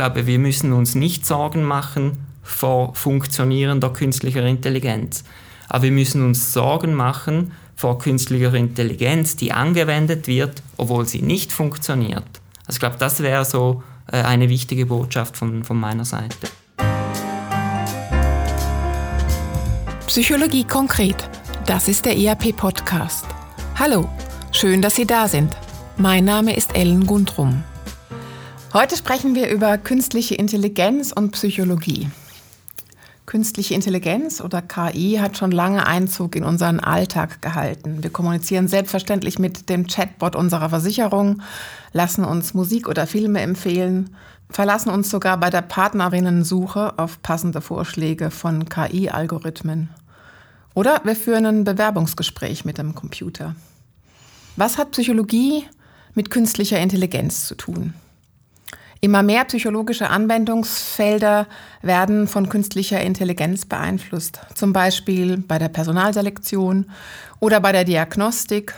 glaube, wir müssen uns nicht Sorgen machen vor funktionierender künstlicher Intelligenz. Aber wir müssen uns Sorgen machen vor künstlicher Intelligenz, die angewendet wird, obwohl sie nicht funktioniert. Also ich glaube, das wäre so äh, eine wichtige Botschaft von, von meiner Seite. Psychologie konkret. Das ist der ERP-Podcast. Hallo, schön, dass Sie da sind. Mein Name ist Ellen Gundrum. Heute sprechen wir über künstliche Intelligenz und Psychologie. Künstliche Intelligenz oder KI hat schon lange Einzug in unseren Alltag gehalten. Wir kommunizieren selbstverständlich mit dem Chatbot unserer Versicherung, lassen uns Musik oder Filme empfehlen, verlassen uns sogar bei der Partnerinnensuche auf passende Vorschläge von KI-Algorithmen. Oder wir führen ein Bewerbungsgespräch mit dem Computer. Was hat Psychologie mit künstlicher Intelligenz zu tun? Immer mehr psychologische Anwendungsfelder werden von künstlicher Intelligenz beeinflusst, zum Beispiel bei der Personalselektion oder bei der Diagnostik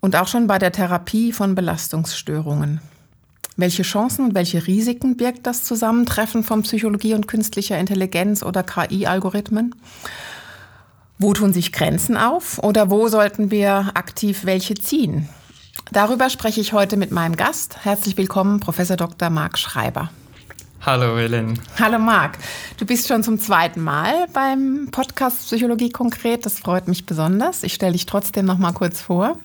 und auch schon bei der Therapie von Belastungsstörungen. Welche Chancen und welche Risiken birgt das Zusammentreffen von Psychologie und künstlicher Intelligenz oder KI-Algorithmen? Wo tun sich Grenzen auf oder wo sollten wir aktiv welche ziehen? Darüber spreche ich heute mit meinem Gast. Herzlich willkommen, Professor Dr. Marc Schreiber. Hallo Helen. Hallo Marc. Du bist schon zum zweiten Mal beim Podcast Psychologie konkret. Das freut mich besonders. Ich stelle dich trotzdem noch mal kurz vor.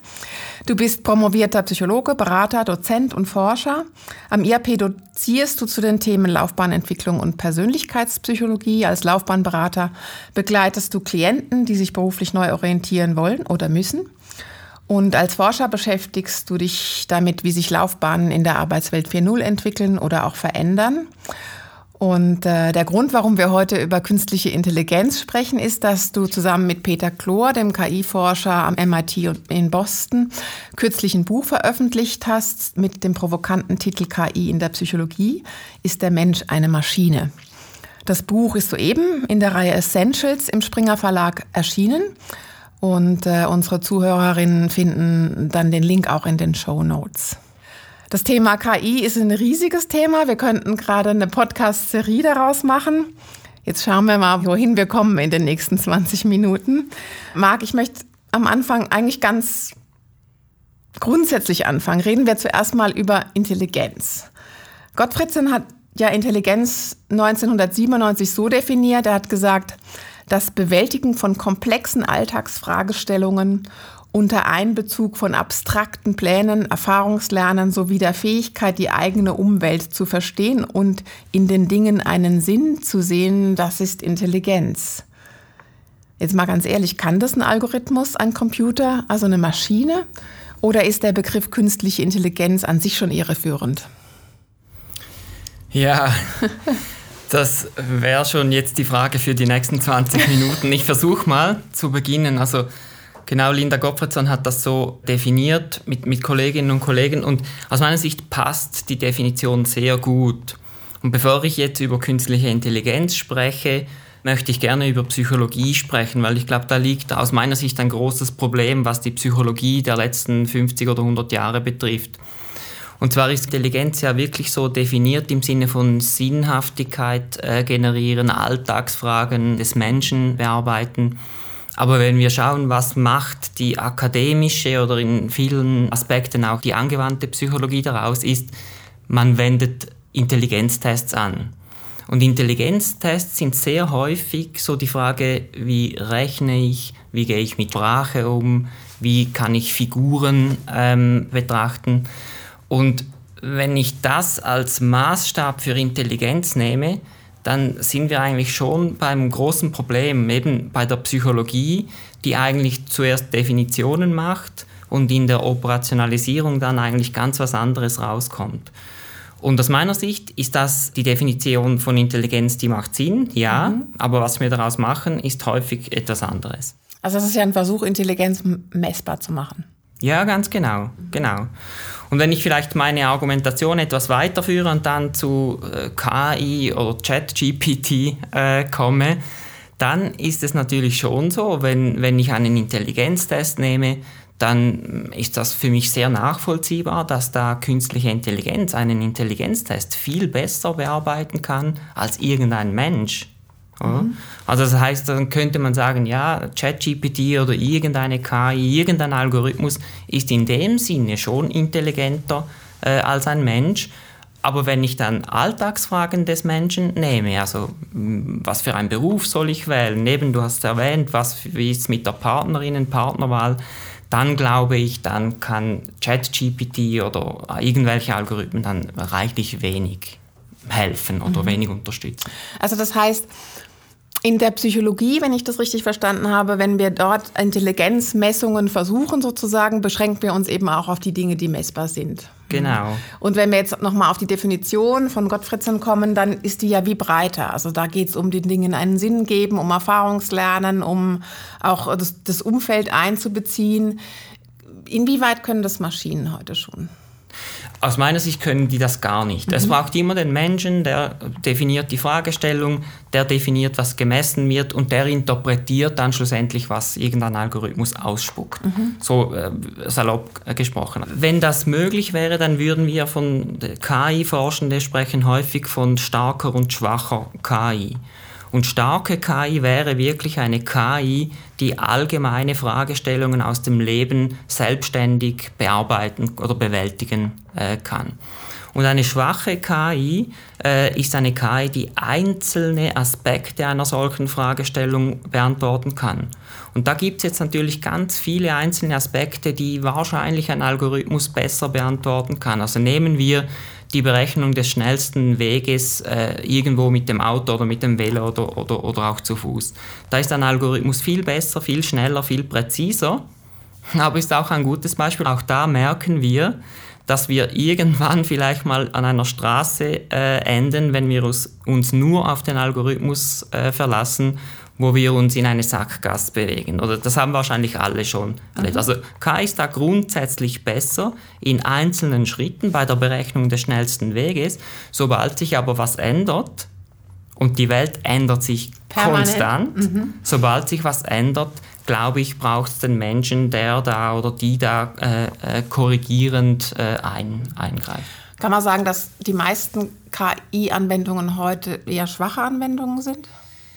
Du bist promovierter Psychologe, Berater, Dozent und Forscher. Am IAP dozierst du zu den Themen Laufbahnentwicklung und Persönlichkeitspsychologie. Als Laufbahnberater begleitest du Klienten, die sich beruflich neu orientieren wollen oder müssen. Und als Forscher beschäftigst du dich damit, wie sich Laufbahnen in der Arbeitswelt 4.0 entwickeln oder auch verändern. Und äh, der Grund, warum wir heute über künstliche Intelligenz sprechen, ist, dass du zusammen mit Peter Klor, dem KI-Forscher am MIT in Boston, kürzlich ein Buch veröffentlicht hast mit dem provokanten Titel KI in der Psychologie. Ist der Mensch eine Maschine? Das Buch ist soeben in der Reihe Essentials im Springer Verlag erschienen. Und äh, unsere Zuhörerinnen finden dann den Link auch in den Show Notes. Das Thema KI ist ein riesiges Thema. Wir könnten gerade eine Podcast-Serie daraus machen. Jetzt schauen wir mal, wohin wir kommen in den nächsten 20 Minuten. Marc, ich möchte am Anfang eigentlich ganz grundsätzlich anfangen. Reden wir zuerst mal über Intelligenz. Gottfriedsen hat ja Intelligenz 1997 so definiert. Er hat gesagt, das Bewältigen von komplexen Alltagsfragestellungen unter Einbezug von abstrakten Plänen, Erfahrungslernen sowie der Fähigkeit, die eigene Umwelt zu verstehen und in den Dingen einen Sinn zu sehen, das ist Intelligenz. Jetzt mal ganz ehrlich, kann das ein Algorithmus, ein Computer, also eine Maschine? Oder ist der Begriff künstliche Intelligenz an sich schon irreführend? Ja, Das wäre schon jetzt die Frage für die nächsten 20 Minuten. Ich versuche mal zu beginnen. Also genau, Linda Gottfriedson hat das so definiert mit, mit Kolleginnen und Kollegen und aus meiner Sicht passt die Definition sehr gut. Und bevor ich jetzt über künstliche Intelligenz spreche, möchte ich gerne über Psychologie sprechen, weil ich glaube, da liegt aus meiner Sicht ein großes Problem, was die Psychologie der letzten 50 oder 100 Jahre betrifft. Und zwar ist Intelligenz ja wirklich so definiert im Sinne von Sinnhaftigkeit äh, generieren, Alltagsfragen des Menschen bearbeiten. Aber wenn wir schauen, was macht die akademische oder in vielen Aspekten auch die angewandte Psychologie daraus, ist, man wendet Intelligenztests an. Und Intelligenztests sind sehr häufig so die Frage, wie rechne ich, wie gehe ich mit Sprache um, wie kann ich Figuren ähm, betrachten. Und wenn ich das als Maßstab für Intelligenz nehme, dann sind wir eigentlich schon beim großen Problem, eben bei der Psychologie, die eigentlich zuerst Definitionen macht und in der Operationalisierung dann eigentlich ganz was anderes rauskommt. Und aus meiner Sicht ist das die Definition von Intelligenz, die macht Sinn, ja, mhm. aber was wir daraus machen, ist häufig etwas anderes. Also es ist ja ein Versuch, Intelligenz messbar zu machen. Ja, ganz genau, genau. Und wenn ich vielleicht meine Argumentation etwas weiterführe und dann zu äh, KI oder ChatGPT äh, komme, dann ist es natürlich schon so, wenn, wenn ich einen Intelligenztest nehme, dann ist das für mich sehr nachvollziehbar, dass da künstliche Intelligenz einen Intelligenztest viel besser bearbeiten kann als irgendein Mensch. Mhm. Also das heißt, dann könnte man sagen, ja, ChatGPT oder irgendeine KI, irgendein Algorithmus ist in dem Sinne schon intelligenter äh, als ein Mensch. Aber wenn ich dann Alltagsfragen des Menschen nehme, also was für einen Beruf soll ich wählen, neben du hast erwähnt, was wie ist mit der Partnerinnen, Partnerwahl, dann glaube ich, dann kann ChatGPT oder irgendwelche Algorithmen dann reichlich wenig helfen oder mhm. wenig unterstützen. Also das heißt, in der Psychologie, wenn ich das richtig verstanden habe, wenn wir dort Intelligenzmessungen versuchen sozusagen, beschränken wir uns eben auch auf die Dinge, die messbar sind. Genau. Und wenn wir jetzt nochmal auf die Definition von Gottfriedson kommen, dann ist die ja wie breiter. Also da geht es um den Dingen einen Sinn geben, um Erfahrungslernen, um auch das, das Umfeld einzubeziehen. Inwieweit können das Maschinen heute schon? Aus meiner Sicht können die das gar nicht. Mhm. Es braucht immer den Menschen, der definiert die Fragestellung, der definiert, was gemessen wird und der interpretiert dann schlussendlich, was irgendein Algorithmus ausspuckt. Mhm. So äh, salopp gesprochen. Wenn das möglich wäre, dann würden wir von KI-Forschende sprechen häufig von starker und schwacher KI. Und starke KI wäre wirklich eine KI, die allgemeine Fragestellungen aus dem Leben selbstständig bearbeiten oder bewältigen äh, kann. Und eine schwache KI äh, ist eine KI, die einzelne Aspekte einer solchen Fragestellung beantworten kann. Und da gibt es jetzt natürlich ganz viele einzelne Aspekte, die wahrscheinlich ein Algorithmus besser beantworten kann. Also nehmen wir die Berechnung des schnellsten Weges äh, irgendwo mit dem Auto oder mit dem Velo oder, oder, oder auch zu Fuß. Da ist ein Algorithmus viel besser, viel schneller, viel präziser, aber ist auch ein gutes Beispiel. Auch da merken wir, dass wir irgendwann vielleicht mal an einer Straße äh, enden, wenn wir uns, nur auf den Algorithmus äh, verlassen wo wir uns in eine Sackgasse bewegen. Oder das haben wahrscheinlich alle schon erlebt. Mhm. Also KI ist da grundsätzlich besser in einzelnen Schritten bei der Berechnung des schnellsten Weges. Sobald sich aber was ändert, und die Welt ändert sich Permanent. konstant, mhm. sobald sich was ändert, glaube ich, braucht es den Menschen, der da oder die da äh, äh, korrigierend äh, ein, eingreift. Kann man sagen, dass die meisten KI-Anwendungen heute eher schwache Anwendungen sind?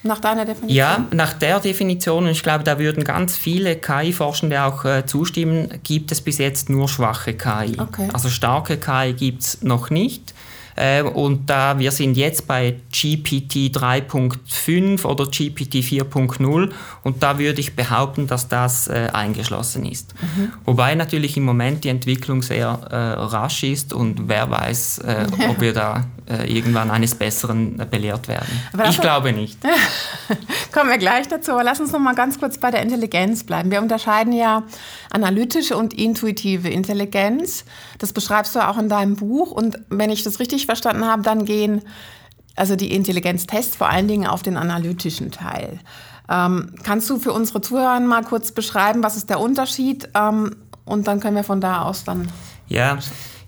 Nach deiner Definition? Ja, nach der Definition, und ich glaube, da würden ganz viele KI-Forschende auch äh, zustimmen, gibt es bis jetzt nur schwache KI. Okay. Also starke KI gibt es noch nicht. Äh, und da wir sind jetzt bei GPT 3.5 oder GPT 4.0 und da würde ich behaupten, dass das äh, eingeschlossen ist. Mhm. Wobei natürlich im Moment die Entwicklung sehr äh, rasch ist und wer weiß, äh, ob wir da äh, irgendwann eines Besseren belehrt werden. ich glaube nicht. Kommen wir gleich dazu, aber lass uns noch mal ganz kurz bei der Intelligenz bleiben. Wir unterscheiden ja analytische und intuitive Intelligenz. Das beschreibst du auch in deinem Buch und wenn ich das richtig richtig verstanden habe, dann gehen also die Intelligenztests vor allen Dingen auf den analytischen Teil. Ähm, kannst du für unsere Zuhörer mal kurz beschreiben, was ist der Unterschied? Ähm, und dann können wir von da aus dann. Ja.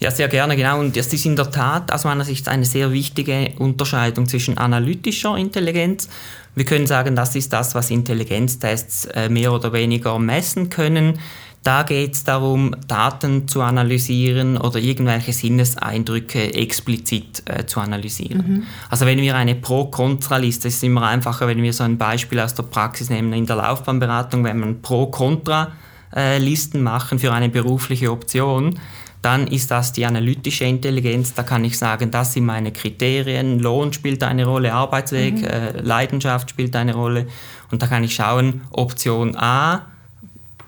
Ja, sehr gerne, genau. Und das ist in der Tat aus meiner Sicht eine sehr wichtige Unterscheidung zwischen analytischer Intelligenz. Wir können sagen, das ist das, was Intelligenztests äh, mehr oder weniger messen können. Da geht es darum, Daten zu analysieren oder irgendwelche Sinneseindrücke explizit äh, zu analysieren. Mhm. Also wenn wir eine Pro-Kontra-Liste, es ist immer einfacher, wenn wir so ein Beispiel aus der Praxis nehmen, in der Laufbahnberatung, wenn man Pro-Kontra-Listen machen für eine berufliche Option, dann ist das die analytische Intelligenz. Da kann ich sagen, das sind meine Kriterien. Lohn spielt eine Rolle, Arbeitsweg, mhm. äh, Leidenschaft spielt eine Rolle. Und da kann ich schauen, Option A,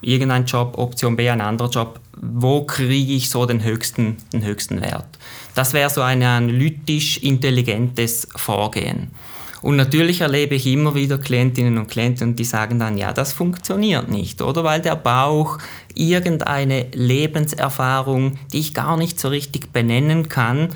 irgendein Job, Option B ein anderer Job, wo kriege ich so den höchsten, den höchsten Wert? Das wäre so ein analytisch intelligentes Vorgehen. Und natürlich erlebe ich immer wieder Klientinnen und Klienten, die sagen dann, ja, das funktioniert nicht, oder? Weil der Bauch irgendeine Lebenserfahrung, die ich gar nicht so richtig benennen kann,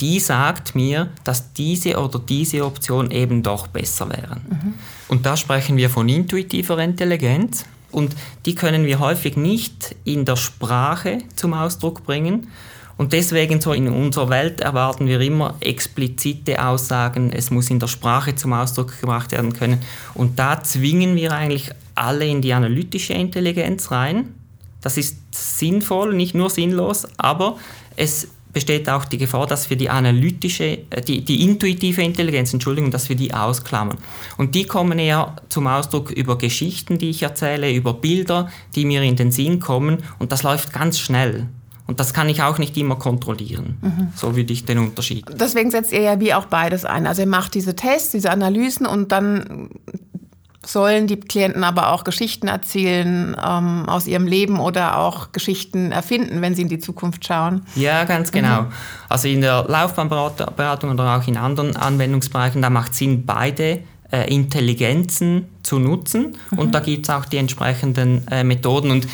die sagt mir, dass diese oder diese Option eben doch besser wären. Mhm. Und da sprechen wir von intuitiver Intelligenz. Und die können wir häufig nicht in der Sprache zum Ausdruck bringen. Und deswegen so in unserer Welt erwarten wir immer explizite Aussagen, es muss in der Sprache zum Ausdruck gebracht werden können. Und da zwingen wir eigentlich alle in die analytische Intelligenz rein. Das ist sinnvoll, nicht nur sinnlos, aber es besteht auch die Gefahr, dass wir die analytische, äh, die, die intuitive Intelligenz, Entschuldigung, dass wir die ausklammern. Und die kommen eher zum Ausdruck über Geschichten, die ich erzähle, über Bilder, die mir in den Sinn kommen und das läuft ganz schnell. Und das kann ich auch nicht immer kontrollieren. Mhm. So würde ich den Unterschied. Deswegen setzt ihr ja wie auch beides ein. Also ihr macht diese Tests, diese Analysen und dann sollen die Klienten aber auch Geschichten erzählen ähm, aus ihrem Leben oder auch Geschichten erfinden, wenn sie in die Zukunft schauen. Ja, ganz genau. Mhm. Also in der Laufbahnberatung oder auch in anderen Anwendungsbereichen, da macht es Sinn, beide äh, Intelligenzen zu nutzen mhm. und da gibt es auch die entsprechenden äh, Methoden und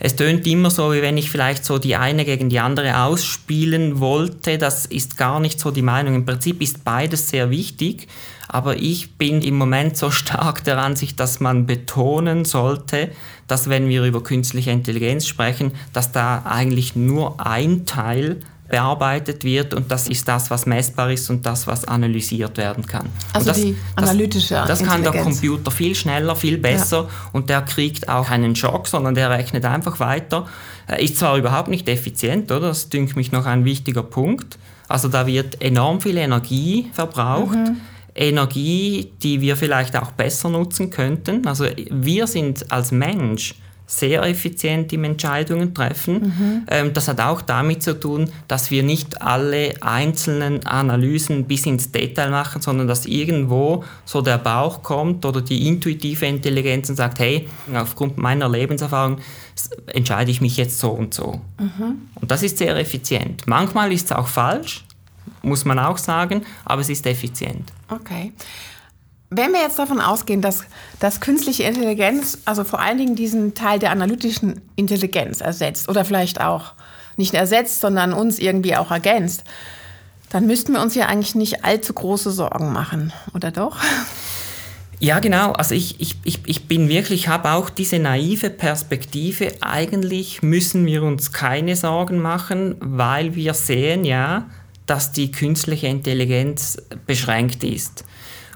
es tönt immer so, wie wenn ich vielleicht so die eine gegen die andere ausspielen wollte. Das ist gar nicht so die Meinung. Im Prinzip ist beides sehr wichtig. Aber ich bin im Moment so stark der Ansicht, dass man betonen sollte, dass wenn wir über künstliche Intelligenz sprechen, dass da eigentlich nur ein Teil bearbeitet wird und das ist das, was messbar ist und das, was analysiert werden kann. Also das, die analytische Das, das kann der Computer viel schneller, viel besser ja. und der kriegt auch keinen Schock, sondern der rechnet einfach weiter. Ist zwar überhaupt nicht effizient, oder? Das dünkt mich noch ein wichtiger Punkt. Also da wird enorm viel Energie verbraucht. Mhm. Energie, die wir vielleicht auch besser nutzen könnten. Also wir sind als Mensch sehr effizient im Entscheidungen treffen. Mhm. Das hat auch damit zu tun, dass wir nicht alle einzelnen Analysen bis ins Detail machen, sondern dass irgendwo so der Bauch kommt oder die intuitive Intelligenz und sagt, hey, aufgrund meiner Lebenserfahrung entscheide ich mich jetzt so und so. Mhm. Und das ist sehr effizient. Manchmal ist es auch falsch, muss man auch sagen, aber es ist effizient. Okay. Wenn wir jetzt davon ausgehen, dass, dass künstliche Intelligenz, also vor allen Dingen diesen Teil der analytischen Intelligenz ersetzt oder vielleicht auch nicht ersetzt, sondern uns irgendwie auch ergänzt, dann müssten wir uns ja eigentlich nicht allzu große Sorgen machen, oder doch? Ja, genau. Also ich, ich, ich, ich bin wirklich, habe auch diese naive Perspektive. Eigentlich müssen wir uns keine Sorgen machen, weil wir sehen ja, dass die künstliche Intelligenz beschränkt ist.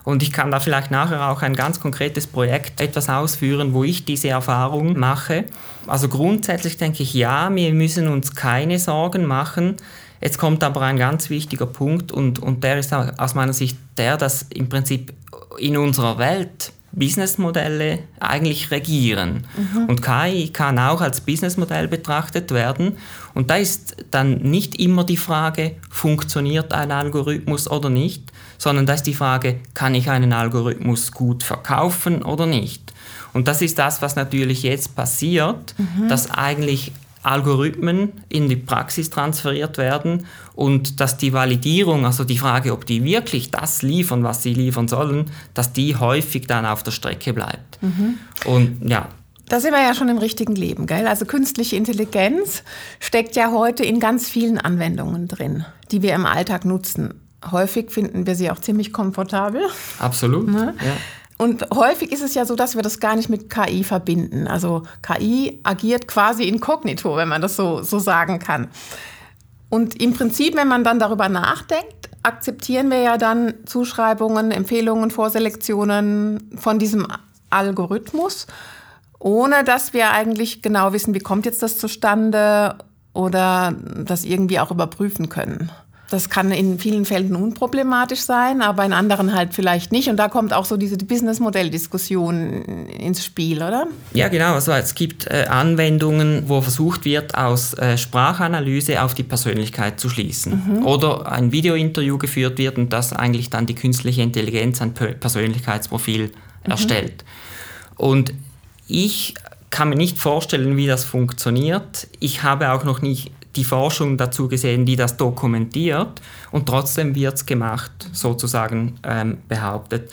Und ich kann da vielleicht nachher auch ein ganz konkretes Projekt etwas ausführen, wo ich diese Erfahrung mache. Also grundsätzlich denke ich, ja, wir müssen uns keine Sorgen machen. Jetzt kommt aber ein ganz wichtiger Punkt und, und der ist aus meiner Sicht der, dass im Prinzip in unserer Welt Businessmodelle eigentlich regieren. Mhm. Und KI kann auch als Businessmodell betrachtet werden. Und da ist dann nicht immer die Frage, funktioniert ein Algorithmus oder nicht, sondern da ist die Frage, kann ich einen Algorithmus gut verkaufen oder nicht. Und das ist das, was natürlich jetzt passiert, mhm. dass eigentlich Algorithmen in die Praxis transferiert werden und dass die Validierung, also die Frage, ob die wirklich das liefern, was sie liefern sollen, dass die häufig dann auf der Strecke bleibt. Mhm. Und ja. Da sind wir ja schon im richtigen Leben, gell? Also künstliche Intelligenz steckt ja heute in ganz vielen Anwendungen drin, die wir im Alltag nutzen. Häufig finden wir sie auch ziemlich komfortabel. Absolut. Ne? Ja. Und häufig ist es ja so, dass wir das gar nicht mit KI verbinden. Also KI agiert quasi inkognito, wenn man das so, so sagen kann. Und im Prinzip, wenn man dann darüber nachdenkt, akzeptieren wir ja dann Zuschreibungen, Empfehlungen, Vorselektionen von diesem Algorithmus, ohne dass wir eigentlich genau wissen, wie kommt jetzt das zustande oder das irgendwie auch überprüfen können. Das kann in vielen Fällen unproblematisch sein, aber in anderen halt vielleicht nicht. Und da kommt auch so diese Businessmodell-Diskussion ins Spiel, oder? Ja, genau. Also es gibt äh, Anwendungen, wo versucht wird, aus äh, Sprachanalyse auf die Persönlichkeit zu schließen. Mhm. Oder ein Videointerview geführt wird und das eigentlich dann die künstliche Intelligenz ein Persönlichkeitsprofil mhm. erstellt. Und ich kann mir nicht vorstellen, wie das funktioniert. Ich habe auch noch nicht die Forschung dazu gesehen, die das dokumentiert und trotzdem wird es gemacht, sozusagen ähm, behauptet.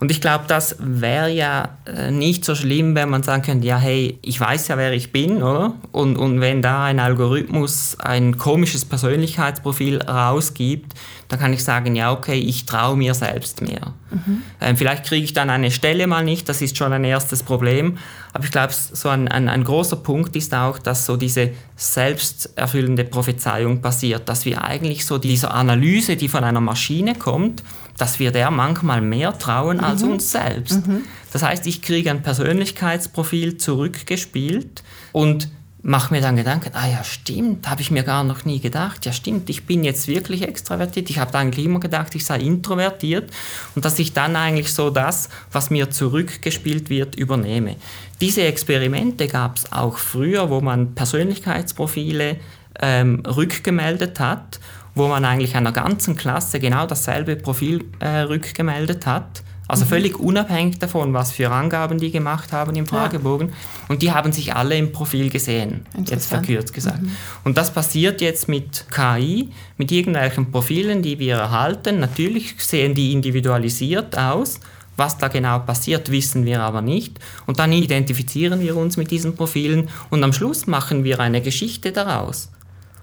Und ich glaube, das wäre ja äh, nicht so schlimm, wenn man sagen könnte, ja, hey, ich weiß ja, wer ich bin, oder? Und, und wenn da ein Algorithmus ein komisches Persönlichkeitsprofil rausgibt, dann kann ich sagen, ja, okay, ich traue mir selbst mehr. Mhm. Ähm, vielleicht kriege ich dann eine Stelle mal nicht, das ist schon ein erstes Problem. Aber ich glaube, so ein, ein, ein großer Punkt ist auch, dass so diese selbsterfüllende Prophezeiung passiert, dass wir eigentlich so dieser Analyse, die von einer Maschine kommt, dass wir der manchmal mehr trauen mhm. als uns selbst. Mhm. Das heißt, ich kriege ein Persönlichkeitsprofil zurückgespielt und mache mir dann Gedanken, ah ja, stimmt, habe ich mir gar noch nie gedacht. Ja, stimmt, ich bin jetzt wirklich extravertiert. Ich habe eigentlich immer gedacht, ich sei introvertiert und dass ich dann eigentlich so das, was mir zurückgespielt wird, übernehme. Diese Experimente gab es auch früher, wo man Persönlichkeitsprofile ähm, rückgemeldet hat, wo man eigentlich einer ganzen Klasse genau dasselbe Profil äh, rückgemeldet hat also mhm. völlig unabhängig davon, was für Angaben die gemacht haben im Fragebogen. Ja. Und die haben sich alle im Profil gesehen, jetzt verkürzt gesagt. Mhm. Und das passiert jetzt mit KI, mit irgendwelchen Profilen, die wir erhalten. Natürlich sehen die individualisiert aus. Was da genau passiert, wissen wir aber nicht. Und dann identifizieren wir uns mit diesen Profilen und am Schluss machen wir eine Geschichte daraus.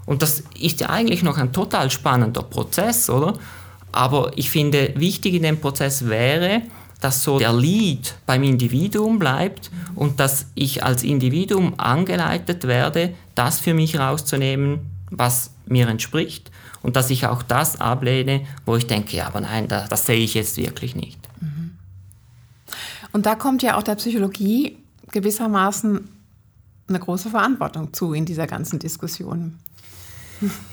Und das ist ja eigentlich noch ein total spannender Prozess, oder? Aber ich finde, wichtig in dem Prozess wäre, dass so der Lead beim Individuum bleibt und dass ich als Individuum angeleitet werde, das für mich rauszunehmen, was mir entspricht und dass ich auch das ablehne, wo ich denke, ja, aber nein, das, das sehe ich jetzt wirklich nicht. Mhm. Und da kommt ja auch der Psychologie gewissermaßen eine große Verantwortung zu in dieser ganzen Diskussion.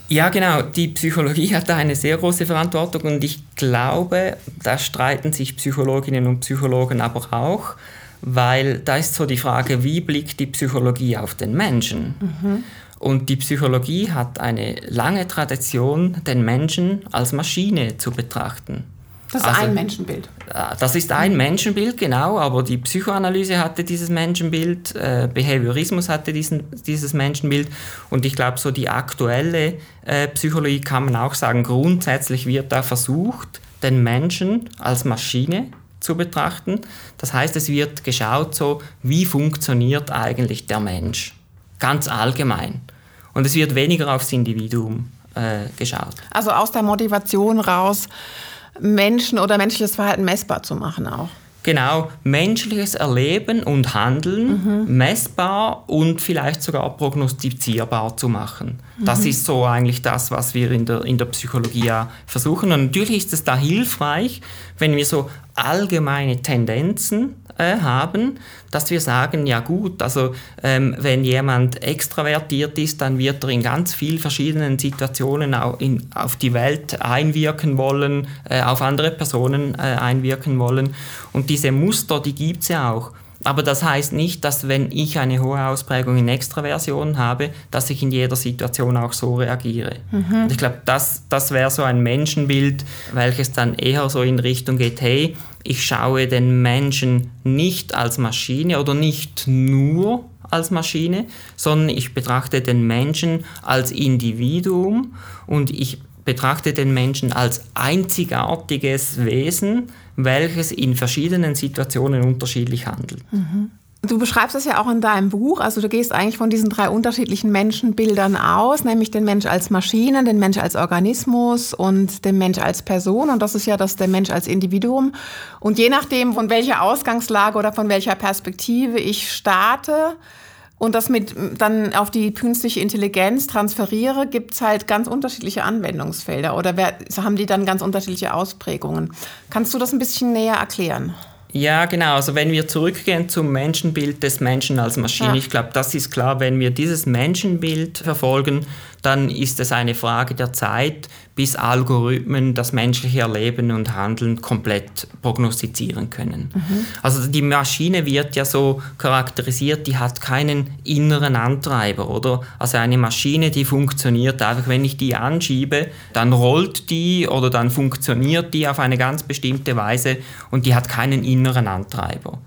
Ja, genau. Die Psychologie hat da eine sehr große Verantwortung und ich glaube, da streiten sich Psychologinnen und Psychologen aber auch, weil da ist so die Frage, wie blickt die Psychologie auf den Menschen? Mhm. Und die Psychologie hat eine lange Tradition, den Menschen als Maschine zu betrachten. Das ist also, ein Menschenbild. Äh, das ist ein Menschenbild, genau, aber die Psychoanalyse hatte dieses Menschenbild, äh, Behaviorismus hatte diesen, dieses Menschenbild und ich glaube, so die aktuelle äh, Psychologie kann man auch sagen, grundsätzlich wird da versucht, den Menschen als Maschine zu betrachten. Das heißt, es wird geschaut, so, wie funktioniert eigentlich der Mensch, ganz allgemein. Und es wird weniger aufs Individuum äh, geschaut. Also aus der Motivation raus, Menschen oder menschliches Verhalten messbar zu machen auch. Genau, menschliches Erleben und Handeln mhm. messbar und vielleicht sogar prognostizierbar zu machen. Mhm. Das ist so eigentlich das, was wir in der, in der Psychologie versuchen. Und natürlich ist es da hilfreich, wenn wir so allgemeine Tendenzen äh, haben, dass wir sagen, ja gut, also ähm, wenn jemand extravertiert ist, dann wird er in ganz vielen verschiedenen Situationen auch in, auf die Welt einwirken wollen, äh, auf andere Personen äh, einwirken wollen. Und diese Muster, die gibt es ja auch. Aber das heißt nicht, dass wenn ich eine hohe Ausprägung in Extraversion habe, dass ich in jeder Situation auch so reagiere. Mhm. Und ich glaube, das, das wäre so ein Menschenbild, welches dann eher so in Richtung geht, hey, ich schaue den Menschen nicht als Maschine oder nicht nur als Maschine, sondern ich betrachte den Menschen als Individuum und ich betrachte den Menschen als einzigartiges Wesen, welches in verschiedenen Situationen unterschiedlich handelt. Mhm. Du beschreibst es ja auch in deinem Buch, also du gehst eigentlich von diesen drei unterschiedlichen Menschenbildern aus, nämlich den Mensch als Maschine, den Mensch als Organismus und den Mensch als Person und das ist ja das der Mensch als Individuum und je nachdem von welcher Ausgangslage oder von welcher Perspektive ich starte, und das mit dann auf die künstliche Intelligenz transferiere, gibt es halt ganz unterschiedliche Anwendungsfelder oder wer, haben die dann ganz unterschiedliche Ausprägungen. Kannst du das ein bisschen näher erklären? Ja, genau. Also wenn wir zurückgehen zum Menschenbild des Menschen als Maschine, ja. ich glaube, das ist klar, wenn wir dieses Menschenbild verfolgen, dann ist es eine Frage der Zeit, bis Algorithmen das menschliche Erleben und Handeln komplett prognostizieren können. Mhm. Also die Maschine wird ja so charakterisiert, die hat keinen inneren Antreiber, oder? Also eine Maschine, die funktioniert einfach, wenn ich die anschiebe, dann rollt die oder dann funktioniert die auf eine ganz bestimmte Weise und die hat keinen inneren Antreiber.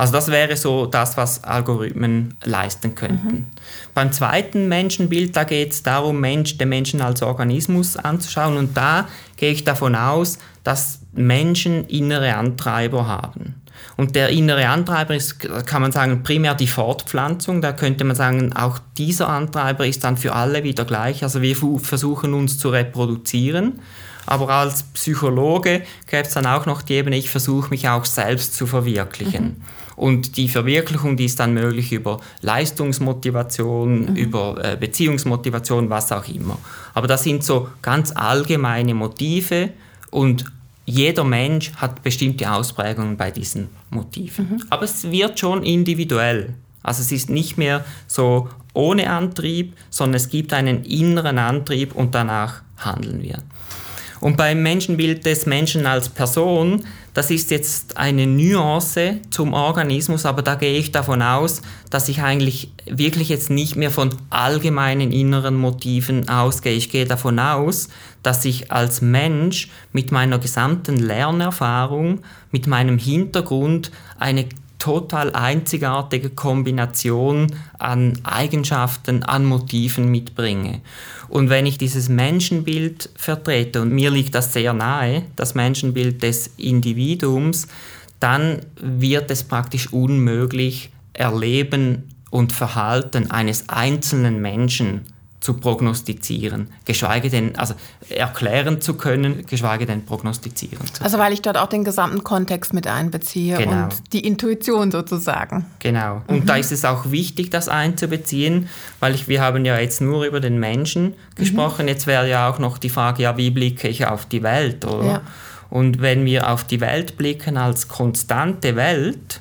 Also das wäre so das, was Algorithmen leisten könnten. Mhm. Beim zweiten Menschenbild, da geht es darum, Mensch, den Menschen als Organismus anzuschauen und da gehe ich davon aus, dass Menschen innere Antreiber haben. Und der innere Antreiber ist, kann man sagen, primär die Fortpflanzung. Da könnte man sagen, auch dieser Antreiber ist dann für alle wieder gleich. Also wir versuchen uns zu reproduzieren. Aber als Psychologe gäbe es dann auch noch die Ebene, ich versuche mich auch selbst zu verwirklichen. Mhm. Und die Verwirklichung, die ist dann möglich über Leistungsmotivation, mhm. über äh, Beziehungsmotivation, was auch immer. Aber das sind so ganz allgemeine Motive und jeder Mensch hat bestimmte Ausprägungen bei diesen Motiven. Mhm. Aber es wird schon individuell. Also es ist nicht mehr so ohne Antrieb, sondern es gibt einen inneren Antrieb und danach handeln wir. Und beim Menschenbild des Menschen als Person, das ist jetzt eine Nuance zum Organismus, aber da gehe ich davon aus, dass ich eigentlich wirklich jetzt nicht mehr von allgemeinen inneren Motiven ausgehe. Ich gehe davon aus, dass ich als Mensch mit meiner gesamten Lernerfahrung, mit meinem Hintergrund eine total einzigartige Kombination an Eigenschaften, an Motiven mitbringe. Und wenn ich dieses Menschenbild vertrete, und mir liegt das sehr nahe, das Menschenbild des Individuums, dann wird es praktisch unmöglich, Erleben und Verhalten eines einzelnen Menschen zu prognostizieren, geschweige denn, also erklären zu können, geschweige denn prognostizieren zu können. Also weil ich dort auch den gesamten Kontext mit einbeziehe genau. und die Intuition sozusagen. Genau. Und mhm. da ist es auch wichtig, das einzubeziehen, weil ich, wir haben ja jetzt nur über den Menschen gesprochen, mhm. jetzt wäre ja auch noch die Frage, ja, wie blicke ich auf die Welt, oder? Ja. Und wenn wir auf die Welt blicken als konstante Welt,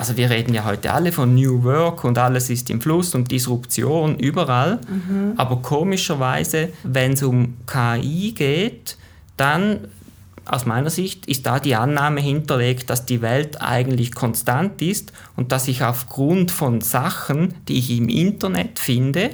also wir reden ja heute alle von New Work und alles ist im Fluss und Disruption überall. Mhm. Aber komischerweise, wenn es um KI geht, dann aus meiner Sicht ist da die Annahme hinterlegt, dass die Welt eigentlich konstant ist und dass ich aufgrund von Sachen, die ich im Internet finde,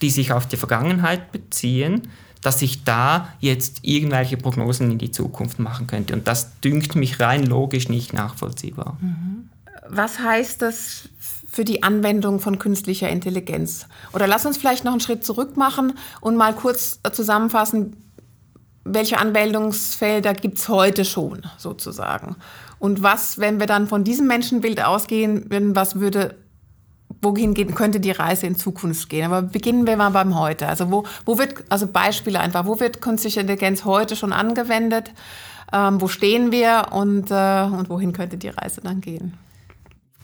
die sich auf die Vergangenheit beziehen, dass ich da jetzt irgendwelche Prognosen in die Zukunft machen könnte. Und das dünkt mich rein logisch nicht nachvollziehbar. Mhm was heißt das für die Anwendung von künstlicher Intelligenz? Oder lass uns vielleicht noch einen Schritt zurück machen und mal kurz zusammenfassen, welche Anwendungsfelder gibt es heute schon sozusagen? Und was, wenn wir dann von diesem Menschenbild ausgehen, was würde, wohin gehen, könnte die Reise in Zukunft gehen? Aber beginnen wir mal beim Heute. Also wo, wo wird, also Beispiele einfach, wo wird künstliche Intelligenz heute schon angewendet? Ähm, wo stehen wir und, äh, und wohin könnte die Reise dann gehen?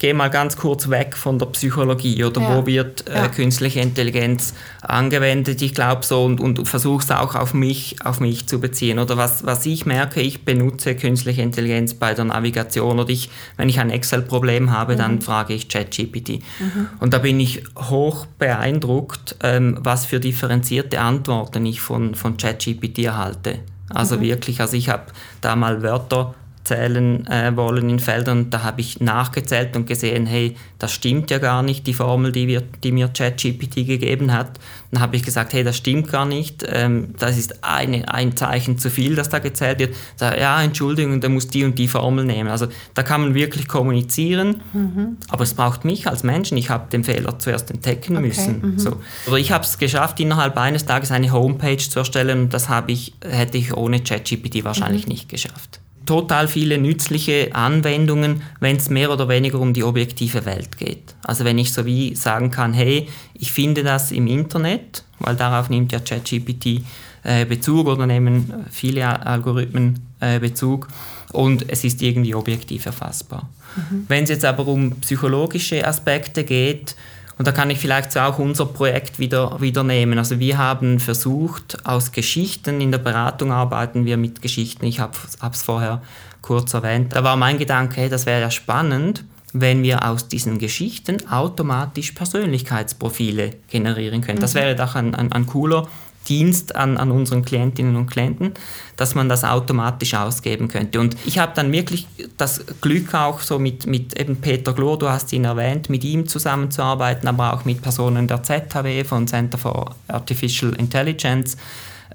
Gehe mal ganz kurz weg von der Psychologie oder ja. wo wird äh, ja. künstliche Intelligenz angewendet. Ich glaube so und, und versuche es auch auf mich, auf mich zu beziehen. Oder was, was ich merke, ich benutze künstliche Intelligenz bei der Navigation oder ich, wenn ich ein Excel-Problem habe, mhm. dann frage ich ChatGPT. Mhm. Und da bin ich hoch beeindruckt, ähm, was für differenzierte Antworten ich von, von ChatGPT erhalte. Also mhm. wirklich, also ich habe da mal Wörter zählen äh, wollen in Feldern. Da habe ich nachgezählt und gesehen, hey, das stimmt ja gar nicht, die Formel, die, wir, die mir ChatGPT gegeben hat. Dann habe ich gesagt, hey, das stimmt gar nicht, ähm, das ist eine, ein Zeichen zu viel, das da gezählt wird. Da, ja, Entschuldigung, da muss die und die Formel nehmen. Also da kann man wirklich kommunizieren, mhm. aber es braucht mich als Menschen. Ich habe den Fehler zuerst entdecken okay. müssen. Mhm. So. Aber ich habe es geschafft, innerhalb eines Tages eine Homepage zu erstellen und das ich, hätte ich ohne ChatGPT wahrscheinlich mhm. nicht geschafft total viele nützliche Anwendungen, wenn es mehr oder weniger um die objektive Welt geht. Also wenn ich so wie sagen kann, hey, ich finde das im Internet, weil darauf nimmt ja ChatGPT äh, Bezug oder nehmen viele Algorithmen äh, Bezug und es ist irgendwie objektiv erfassbar. Mhm. Wenn es jetzt aber um psychologische Aspekte geht, und da kann ich vielleicht auch unser Projekt wieder, wieder nehmen. Also wir haben versucht, aus Geschichten, in der Beratung arbeiten wir mit Geschichten, ich habe es vorher kurz erwähnt, da war mein Gedanke, hey, das wäre ja spannend, wenn wir aus diesen Geschichten automatisch Persönlichkeitsprofile generieren können. Das mhm. wäre doch ein, ein, ein cooler Dienst an, an unseren Klientinnen und Klienten, dass man das automatisch ausgeben könnte. Und ich habe dann wirklich das Glück auch so mit, mit eben Peter Glor, du hast ihn erwähnt, mit ihm zusammenzuarbeiten, aber auch mit Personen der ZHW von Center for Artificial Intelligence.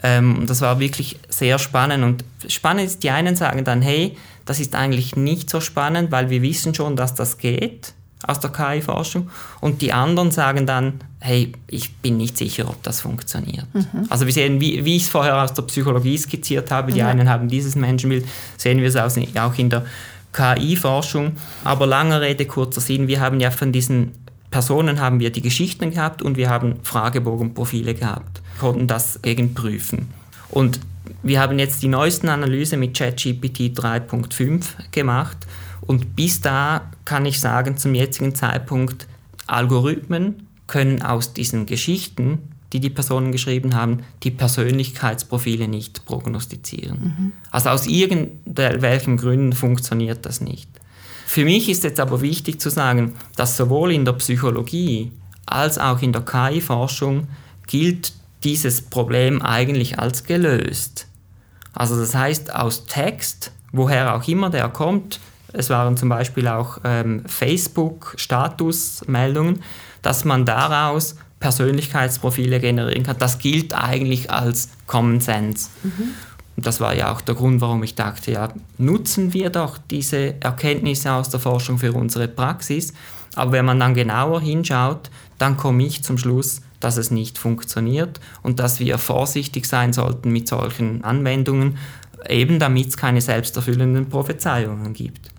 Ähm, das war wirklich sehr spannend. Und spannend ist, die einen sagen dann, hey, das ist eigentlich nicht so spannend, weil wir wissen schon, dass das geht aus der KI-Forschung. Und die anderen sagen dann, hey, ich bin nicht sicher, ob das funktioniert. Mhm. Also wir sehen, wie, wie ich es vorher aus der Psychologie skizziert habe, die mhm. einen haben dieses Menschenbild, sehen wir es auch in der KI-Forschung. Aber langer Rede, kurzer Sinn, wir haben ja von diesen Personen haben wir die Geschichten gehabt und wir haben Fragebogenprofile gehabt, konnten das gegenprüfen. Und wir haben jetzt die neuesten Analyse mit ChatGPT 3.5 gemacht und bis da kann ich sagen, zum jetzigen Zeitpunkt, Algorithmen können aus diesen Geschichten, die die Personen geschrieben haben, die Persönlichkeitsprofile nicht prognostizieren. Mhm. Also aus irgendwelchen Gründen funktioniert das nicht. Für mich ist jetzt aber wichtig zu sagen, dass sowohl in der Psychologie als auch in der KI-Forschung gilt dieses Problem eigentlich als gelöst. Also das heißt, aus Text, woher auch immer der kommt, es waren zum Beispiel auch ähm, Facebook-Statusmeldungen, dass man daraus Persönlichkeitsprofile generieren kann. Das gilt eigentlich als Common Sense. Mhm. Und das war ja auch der Grund, warum ich dachte, ja, nutzen wir doch diese Erkenntnisse aus der Forschung für unsere Praxis. Aber wenn man dann genauer hinschaut, dann komme ich zum Schluss, dass es nicht funktioniert und dass wir vorsichtig sein sollten mit solchen Anwendungen, eben damit es keine selbsterfüllenden Prophezeiungen gibt.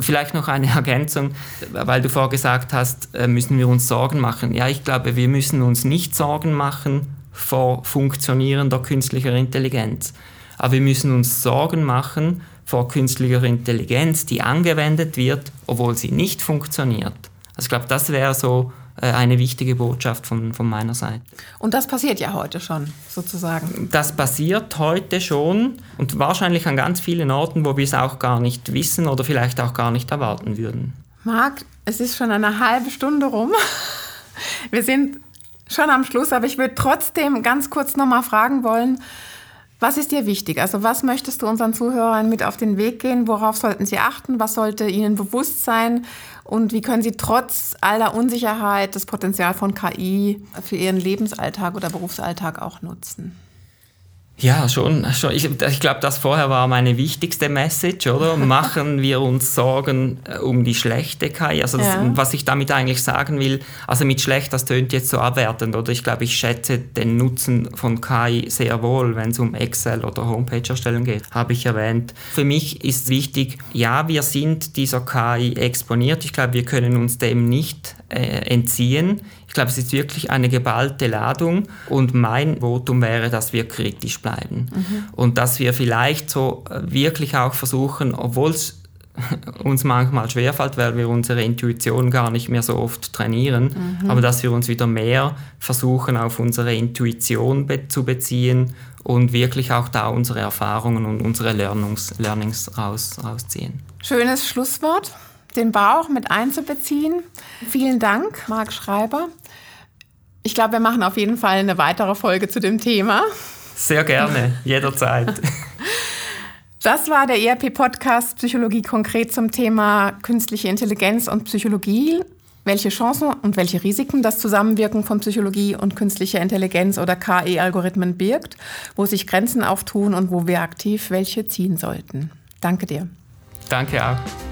Vielleicht noch eine Ergänzung, weil du vorgesagt hast, äh, müssen wir uns Sorgen machen. Ja, ich glaube, wir müssen uns nicht Sorgen machen vor funktionierender künstlicher Intelligenz. Aber wir müssen uns Sorgen machen vor künstlicher Intelligenz, die angewendet wird, obwohl sie nicht funktioniert. Also ich glaube, das wäre so äh, eine wichtige Botschaft von, von meiner Seite. Und das passiert ja heute schon, sozusagen. Das passiert heute schon und wahrscheinlich an ganz vielen Orten, wo wir es auch gar nicht wissen oder vielleicht auch gar nicht erwarten würden. Marc, es ist schon eine halbe Stunde rum. Wir sind schon am Schluss, aber ich würde trotzdem ganz kurz nochmal fragen wollen, was ist dir wichtig? Also was möchtest du unseren Zuhörern mit auf den Weg gehen? Worauf sollten sie achten? Was sollte ihnen bewusst sein? Und wie können sie trotz aller Unsicherheit das Potenzial von KI für ihren Lebensalltag oder Berufsalltag auch nutzen? Ja, schon. schon. Ich, ich glaube, das vorher war meine wichtigste Message, oder? Machen wir uns Sorgen äh, um die schlechte KI. Also das, ja. was ich damit eigentlich sagen will, also mit schlecht, das tönt jetzt so abwertend, oder? Ich glaube, ich schätze den Nutzen von KI sehr wohl, wenn es um Excel oder Homepage-Erstellung geht, habe ich erwähnt. Für mich ist wichtig, ja, wir sind dieser KI exponiert. Ich glaube, wir können uns dem nicht äh, entziehen. Ich glaube, es ist wirklich eine geballte Ladung und mein Votum wäre, dass wir kritisch bleiben mhm. und dass wir vielleicht so äh, wirklich auch versuchen, obwohl es uns manchmal schwerfällt, weil wir unsere Intuition gar nicht mehr so oft trainieren, mhm. aber dass wir uns wieder mehr versuchen, auf unsere Intuition be zu beziehen und wirklich auch da unsere Erfahrungen und unsere Learnings, Learnings raus, rausziehen. Schönes Schlusswort, den Bauch mit einzubeziehen. Vielen Dank, Marc Schreiber. Ich glaube, wir machen auf jeden Fall eine weitere Folge zu dem Thema. Sehr gerne, jederzeit. Das war der ERP-Podcast Psychologie konkret zum Thema künstliche Intelligenz und Psychologie. Welche Chancen und welche Risiken das Zusammenwirken von Psychologie und künstlicher Intelligenz oder KI-Algorithmen birgt, wo sich Grenzen auftun und wo wir aktiv welche ziehen sollten. Danke dir. Danke auch.